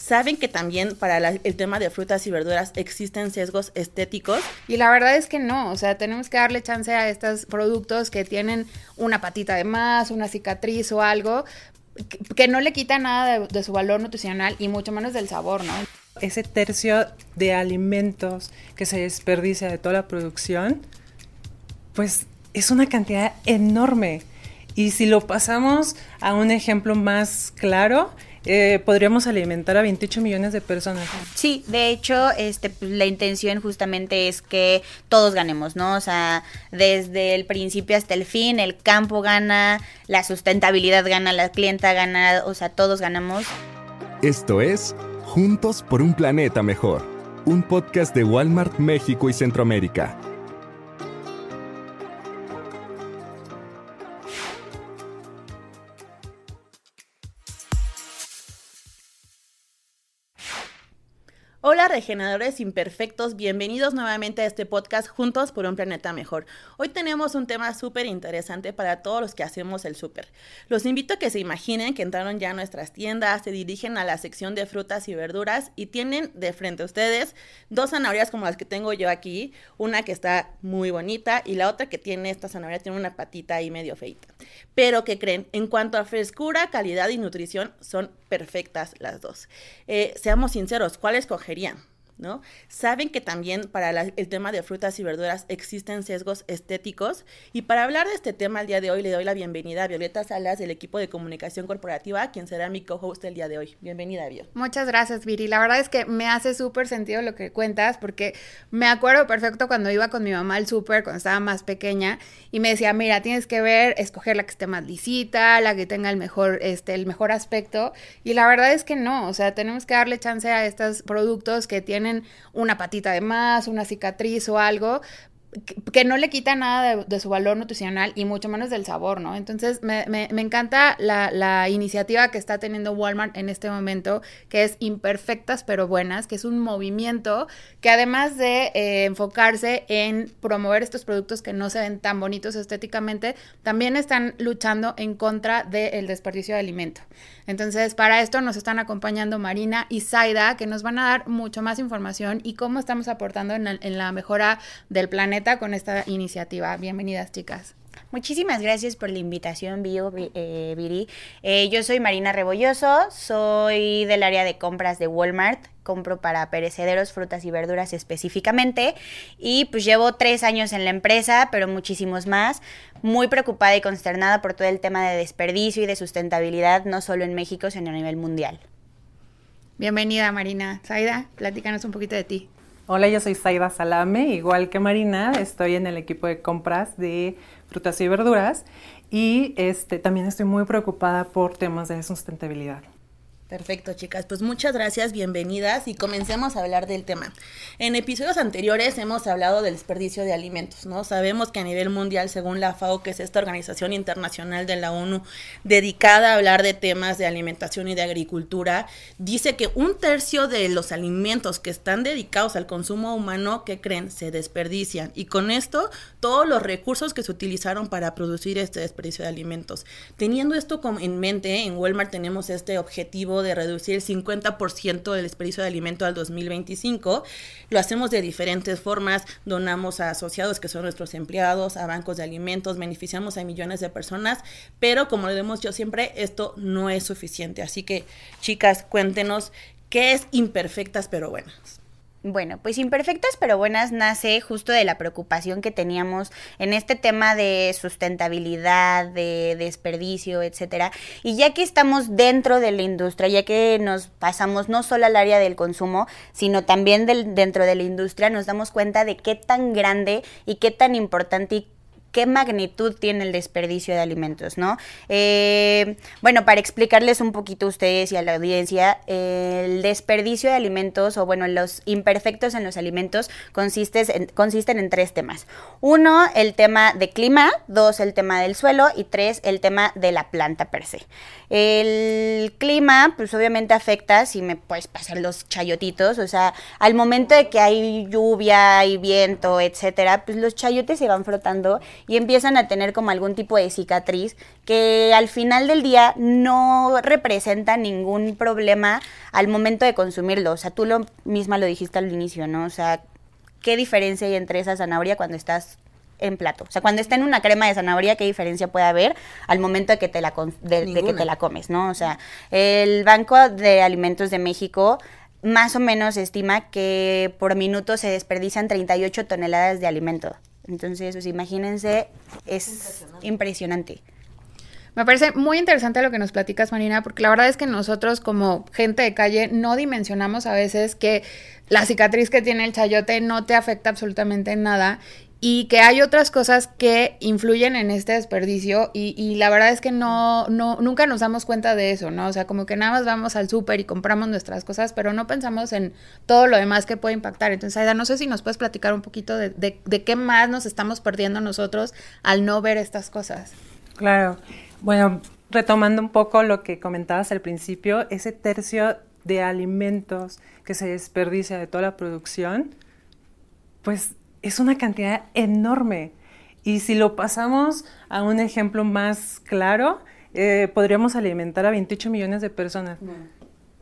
Saben que también para el tema de frutas y verduras existen sesgos estéticos. Y la verdad es que no, o sea, tenemos que darle chance a estos productos que tienen una patita de más, una cicatriz o algo, que, no le quita nada de, su valor nutricional y mucho menos del sabor, ¿no? Ese tercio de alimentos que se desperdicia de toda la producción, pues es una cantidad enorme. Y si lo pasamos a un ejemplo más claro, eh, podríamos alimentar a 28 millones de personas. Sí, de hecho, este, la intención justamente es que todos ganemos, ¿no? O sea, desde el principio hasta el fin, el campo gana, la sustentabilidad gana, la clienta gana, o sea, todos ganamos. Esto es Juntos por un Planeta Mejor, un podcast de Walmart México y Centroamérica. Hola regeneradores imperfectos, bienvenidos nuevamente a este podcast Juntos por un Planeta Mejor. Hoy tenemos un tema súper interesante para todos los que hacemos el súper. Los invito a que se imaginen que entraron ya a nuestras tiendas, se dirigen a la sección de frutas y verduras y tienen de frente a ustedes dos zanahorias como las que tengo yo aquí, una que está muy bonita y la otra que tiene esta zanahoria tiene una patita ahí medio feita. Pero que creen, en cuanto a frescura, calidad y nutrición son perfectas las dos. Eh, seamos sinceros, ¿cuál escoger? ¿No? Saben que también para el tema de frutas y verduras existen sesgos estéticos y para hablar de este tema el día de hoy le doy la bienvenida a Violeta Salas del equipo de comunicación corporativa, quien será mi co-host el día de hoy. Bienvenida, Viol. Muchas gracias, Viri. La verdad es que me hace súper sentido lo que cuentas porque me acuerdo perfecto cuando iba con mi mamá al súper cuando estaba más pequeña y me decía, mira, tienes que ver, escoger la que esté más lisita, la que tenga el mejor, este, el mejor aspecto y la verdad es que no, o sea, tenemos que darle chance a estos productos que tienen una patita de más, una cicatriz o algo, que, no le quita nada de, su valor nutricional y mucho menos del sabor, ¿no? Entonces me, encanta la, iniciativa que está teniendo Walmart en este momento, que es imperfectas pero buenas, que es un movimiento que además de eh, enfocarse en promover estos productos que no se ven tan bonitos estéticamente, también están luchando en contra del desperdicio de alimento. Entonces, para esto nos están acompañando Marina y Zaida, que nos van a dar mucho más información y cómo estamos aportando en la mejora del planeta con esta iniciativa. Bienvenidas, chicas. Muchísimas gracias por la invitación, Bio, eh, Viri. Eh, yo soy Marina Rebolloso, soy del área de compras de Walmart, compro para perecederos, frutas y verduras específicamente, y pues llevo tres años en la empresa, pero muchísimos más, muy preocupada y consternada por todo el tema de desperdicio y de sustentabilidad, no solo en México, sino a nivel mundial. Bienvenida, Marina. Saida, platícanos un poquito de ti. Hola, yo soy Saida Salame, igual que Marina, estoy en el equipo de compras de frutas y verduras y este, también estoy muy preocupada por temas de sustentabilidad. Perfecto, chicas. Pues muchas gracias, bienvenidas y comencemos a hablar del tema. En episodios anteriores hemos hablado del desperdicio de alimentos, ¿no? Sabemos que a nivel mundial, según la FAO, que es esta organización internacional de la ONU dedicada a hablar de temas de alimentación y de agricultura, dice que un tercio de los alimentos que están dedicados al consumo humano, que creen? Se desperdician. Y con esto, todos los recursos que se utilizaron para producir este desperdicio de alimentos. Teniendo esto en mente, en Walmart tenemos este objetivo de reducir el 50% del desperdicio de alimento al 2025. Lo hacemos de diferentes formas, donamos a asociados que son nuestros empleados, a bancos de alimentos, beneficiamos a millones de personas, pero como lo hemos dicho siempre, esto no es suficiente. Así que, chicas, cuéntenos qué es imperfectas pero buenas. Bueno, pues imperfectas pero buenas nace justo de la preocupación que teníamos en este tema de sustentabilidad, de desperdicio, etcétera. Y ya que estamos dentro de la industria, ya que nos pasamos no solo al área del consumo, sino también del, dentro de la industria, nos damos cuenta de qué tan grande y qué tan importante y qué magnitud tiene el desperdicio de alimentos, ¿no? Eh, bueno, para explicarles un poquito a ustedes y a la audiencia, el desperdicio de alimentos o bueno, los imperfectos en los alimentos consisten en tres temas. Uno, el tema de clima, dos, el tema del suelo y tres, el tema de la planta per se. El clima, pues obviamente afecta, si me puedes pasar los chayotitos, o sea, al momento de que hay lluvia, y viento, etcétera, pues los chayotes se van frotando y empiezan a tener como algún tipo de cicatriz que al final del día no representa ningún problema al momento de consumirlo. O sea, tú lo misma lo dijiste al inicio, ¿no? O sea, ¿qué diferencia hay entre esa zanahoria cuando estás en plato? O sea, cuando está en una crema de zanahoria, ¿qué diferencia puede haber al momento de que te la, de, de que te la comes, ¿no? O sea, el Banco de Alimentos de México más o menos estima que por minuto se desperdician 38 toneladas de alimento. Entonces, pues, imagínense, es impresionante. Me parece muy interesante lo que nos platicas, Marina, porque la verdad es que nosotros como gente de calle no dimensionamos a veces que la cicatriz que tiene el chayote no te afecta absolutamente en nada y que hay otras cosas que influyen en este desperdicio y, y, la verdad es que no, no, nunca nos damos cuenta de eso, ¿no? O sea, como que nada más vamos al súper y compramos nuestras cosas, pero no pensamos en todo lo demás que puede impactar. Entonces, Aida, no sé si nos puedes platicar un poquito de, de, de qué más nos estamos perdiendo nosotros al no ver estas cosas. Claro. Bueno, retomando un poco lo que comentabas al principio, ese tercio de alimentos que se desperdicia de toda la producción, pues es una cantidad enorme. Y si lo pasamos a un ejemplo más claro, eh, podríamos alimentar a 28 millones de personas.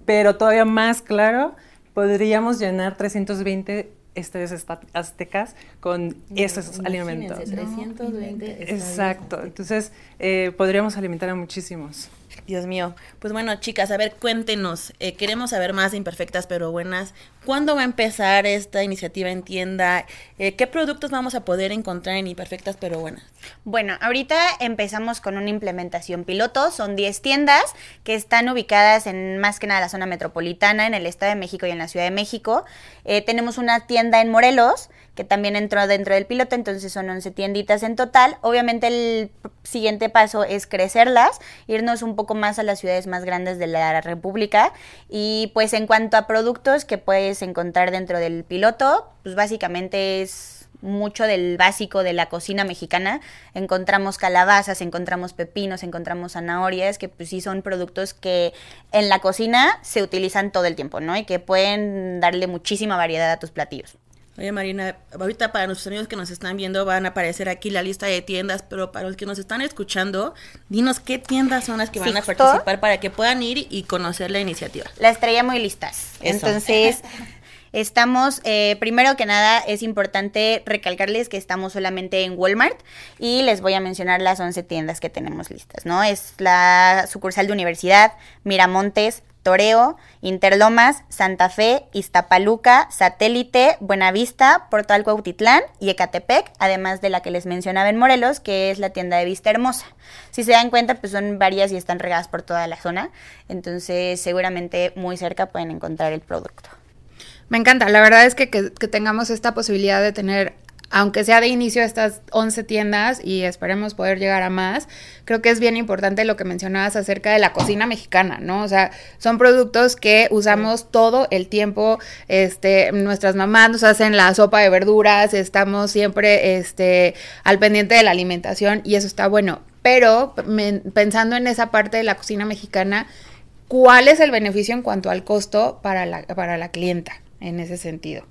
Pero todavía más claro, podríamos llenar 320 estadios aztecas con esos alimentos. 320 Exacto. Entonces, eh, podríamos alimentar a muchísimos. Dios mío. Pues bueno, chicas, a ver, cuéntenos. Eh, queremos saber más de Imperfectas pero Buenas. ¿Cuándo va a empezar esta iniciativa en tienda? Eh, ¿Qué productos vamos a poder encontrar en Imperfectas pero Buenas? Bueno, ahorita empezamos con una implementación piloto. Son 10 tiendas que están ubicadas en más que nada la zona metropolitana, en el Estado de México y en la Ciudad de México. Eh, tenemos una tienda en Morelos que también entró dentro del piloto, entonces son 11 tienditas en total. Obviamente el siguiente paso es crecerlas, irnos un poco más a las ciudades más grandes de la República y pues en cuanto a productos que puedes encontrar dentro del piloto, pues básicamente es mucho del básico de la cocina mexicana. Encontramos calabazas, encontramos pepinos, encontramos zanahorias, que pues sí son productos que en la cocina se utilizan todo el tiempo, ¿no? Y que pueden darle muchísima variedad a tus platillos. Oye Marina, ahorita para nuestros amigos que nos están viendo van a aparecer aquí la lista de tiendas, pero para los que nos están escuchando, dinos qué tiendas son las que van a participar para que puedan ir y conocer la iniciativa. Las traía muy listas. Eso. Entonces, estamos, eh, primero que nada, es importante recalcarles que estamos solamente en Walmart y les voy a mencionar las 11 tiendas que tenemos listas, ¿no? Es la sucursal de Universidad, Miramontes, Toreo, Interlomas, Santa Fe, Iztapaluca, Satélite, Buenavista, Portal Cuautitlán y Ecatepec, además de la que les mencionaba en Morelos, que es la tienda de Vista Hermosa. Si se dan cuenta, pues son varias y están regadas por toda la zona, entonces seguramente muy cerca pueden encontrar el producto. Me encanta, la verdad es que, que tengamos esta posibilidad de tener aunque sea de inicio estas 11 tiendas y esperemos poder llegar a más, creo que es bien importante lo que mencionabas acerca de la cocina mexicana, ¿no? O sea, son productos que usamos todo el tiempo, este, nuestras mamás nos hacen la sopa de verduras, estamos siempre, este, al pendiente de la alimentación y eso está bueno, pero pensando en esa parte de la cocina mexicana, ¿cuál es el beneficio en cuanto al costo para la, para la clienta en ese sentido?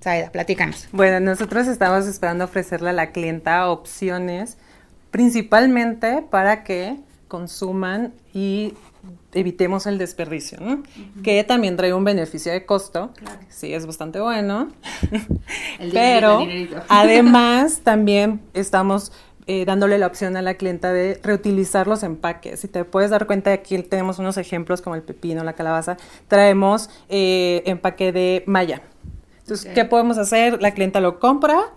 Saida, platícanos. Bueno, nosotros estamos esperando ofrecerle a la clienta opciones, principalmente para que consuman y evitemos el desperdicio, ¿no? Uh -huh. Que también trae un beneficio de costo, claro. sí es bastante bueno, el pero el además también estamos eh, dándole la opción a la clienta de reutilizar los empaques. Si te puedes dar cuenta, aquí tenemos unos ejemplos como el pepino, la calabaza, traemos eh, empaque de malla. Entonces, okay. ¿qué podemos hacer? La clienta lo compra,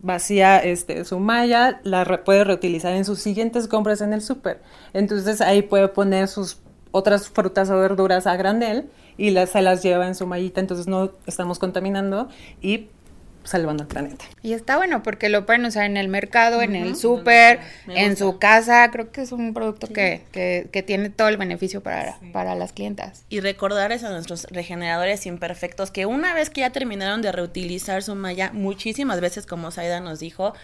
vacía este, su malla, la re puede reutilizar en sus siguientes compras en el súper. Entonces ahí puede poner sus otras frutas o verduras a granel y las, se las lleva en su mallita, entonces no estamos contaminando y salvando el planeta. Y está bueno porque lo pueden usar en el mercado, uh -huh. en el súper, en su casa. Creo que es un producto sí. que, que, que, tiene todo el beneficio para, sí. para las clientas. Y recordarles a nuestros regeneradores imperfectos que una vez que ya terminaron de reutilizar su malla, muchísimas veces, como Saida nos dijo,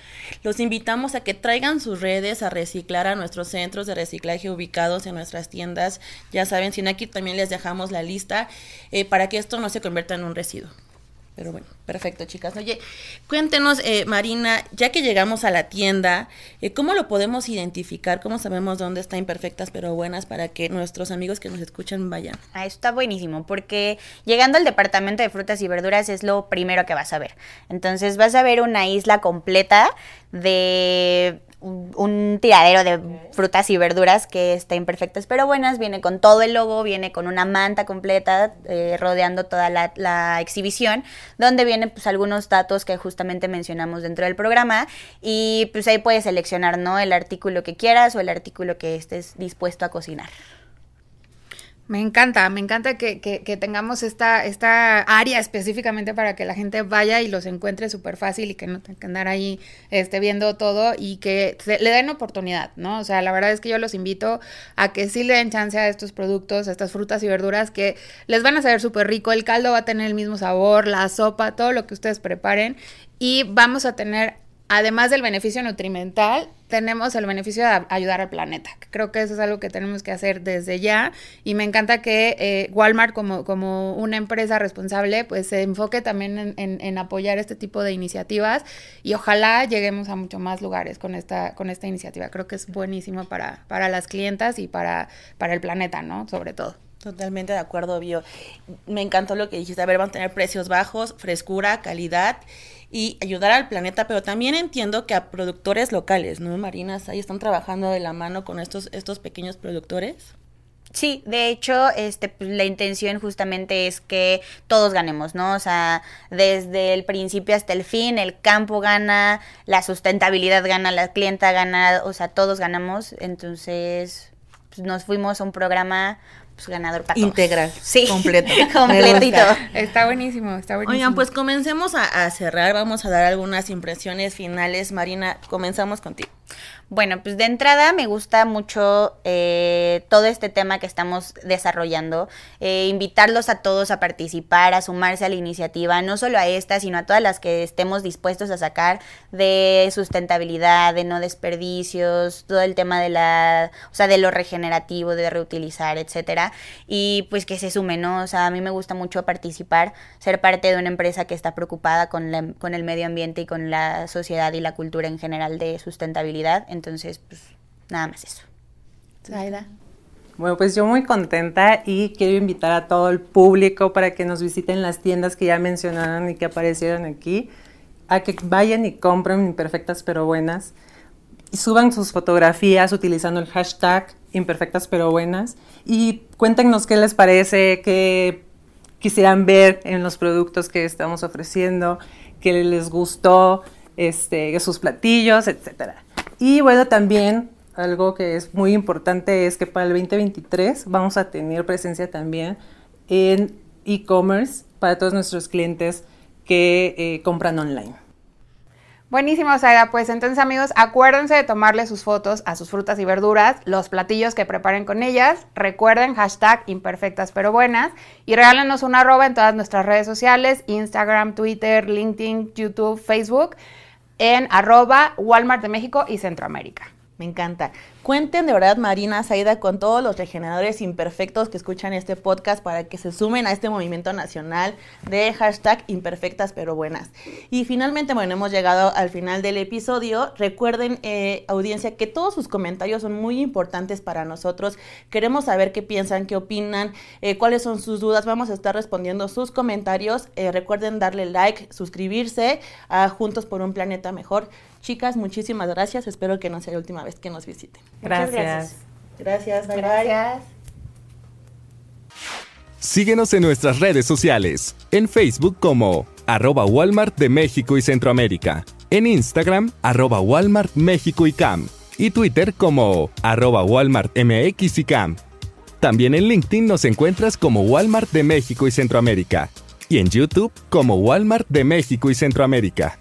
los invitamos a que traigan sus redes a reciclar a nuestros centros de reciclaje ubicados en nuestras tiendas. Ya saben, si no, aquí también les dejamos la lista eh, para que esto no se convierta en un residuo. Pero bueno, perfecto, chicas. Oye, cuéntenos, eh, Marina, ya que llegamos a la tienda, eh, ¿cómo lo podemos identificar? ¿Cómo sabemos dónde está imperfectas pero buenas para que nuestros amigos que nos escuchan vayan? Ah, está buenísimo, porque llegando al departamento de frutas y verduras es lo primero que vas a ver. Entonces vas a ver una isla completa de un, tiradero de frutas y verduras que está imperfectas pero buenas, viene con todo el logo, viene con una manta completa eh, rodeando toda la, la, exhibición, donde vienen pues algunos datos que justamente mencionamos dentro del programa y pues ahí puedes seleccionar, ¿no? El artículo que quieras o el artículo que estés dispuesto a cocinar. Me encanta, me encanta que, tengamos esta, esta área específicamente para que la gente vaya y los encuentre súper fácil y que no tenga que andar ahí este, viendo todo y que le den oportunidad, ¿no? O sea, la verdad es que yo los invito a que sí le den chance a estos productos, a estas frutas y verduras que les van a saber súper rico, el caldo va a tener el mismo sabor, la sopa, todo lo que ustedes preparen y vamos a tener además del beneficio nutrimental, tenemos el beneficio de ayudar al planeta. Creo que eso es algo que tenemos que hacer desde ya y me encanta que eh, Walmart como, como una empresa responsable pues se enfoque también en, apoyar este tipo de iniciativas y ojalá lleguemos a mucho más lugares con esta, con esta iniciativa. Creo que es buenísimo para, para las clientas y para, para el planeta, ¿no? Sobre todo. Totalmente de acuerdo, Bio. Me encantó lo que dijiste. A ver, van a tener precios bajos, frescura, calidad y ayudar al planeta, pero también entiendo que a productores locales, ¿no, Marinas? Ahí están trabajando de la mano con estos, estos pequeños productores. Sí, de hecho, este, pues, la intención justamente es que todos ganemos, ¿no? O sea, desde el principio hasta el fin, el campo gana, la sustentabilidad gana, la clienta gana, o sea, todos ganamos. Entonces, pues, nos fuimos a un programa pues, ganador para Integral. Sí. Completo. Completito. Está buenísimo, está buenísimo. Oigan, pues comencemos a, a cerrar. Vamos a dar algunas impresiones finales. Marina, comenzamos contigo. Bueno, pues de entrada me gusta mucho eh, todo este tema que estamos desarrollando, eh, invitarlos a todos a participar, a sumarse a la iniciativa, no solo a esta, sino a todas las que estemos dispuestos a sacar de sustentabilidad, de no desperdicios, todo el tema de la, o sea, de lo regenerativo, de reutilizar, etcétera, y pues que se sumen, ¿no? O sea, a mí me gusta mucho participar, ser parte de una empresa que está preocupada con, con el medio ambiente y con la sociedad y la cultura en general de sustentabilidad. Entonces, pues nada más eso. Zaida. Bueno, pues yo muy contenta y quiero invitar a todo el público para que nos visiten las tiendas que ya mencionaron y que aparecieron aquí, a que vayan y compren imperfectas pero buenas y suban sus fotografías utilizando el hashtag imperfectas pero buenas y cuéntenos qué les parece, qué quisieran ver en los productos que estamos ofreciendo, qué les gustó, este, sus platillos, etcétera. Y bueno, también algo que es muy importante es que para el 2023 vamos a tener presencia también en e-commerce para todos nuestros clientes que eh, compran online. Buenísimo, Saida. Pues entonces, amigos, acuérdense de tomarle sus fotos a sus frutas y verduras, los platillos que preparen con ellas. Recuerden hashtag imperfectas pero buenas y regálenos una arroba en todas nuestras redes sociales, Instagram, Twitter, LinkedIn, YouTube, Facebook en arroba Walmart de México y Centroamérica. Me encanta. Cuenten de verdad, Marina Saida, con todos los regeneradores imperfectos que escuchan este podcast para que se sumen a este movimiento nacional de hashtag imperfectas pero buenas. Y finalmente, bueno, hemos llegado al final del episodio. Recuerden, eh, audiencia, que todos sus comentarios son muy importantes para nosotros. Queremos saber qué piensan, qué opinan, eh, cuáles son sus dudas. Vamos a estar respondiendo sus comentarios. Eh, recuerden darle like, suscribirse a Juntos por un Planeta Mejor. Chicas, muchísimas gracias. Espero que no sea la última vez que nos visiten. Gracias. Gracias, bye Gracias. Síguenos en nuestras redes sociales. En Facebook como arroba Walmart de México y Centroamérica. En Instagram, arroba Walmart México y Cam. Y Twitter como arroba Walmart MX y Cam. También en LinkedIn nos encuentras como Walmart de México y Centroamérica. Y en YouTube como Walmart de México y Centroamérica.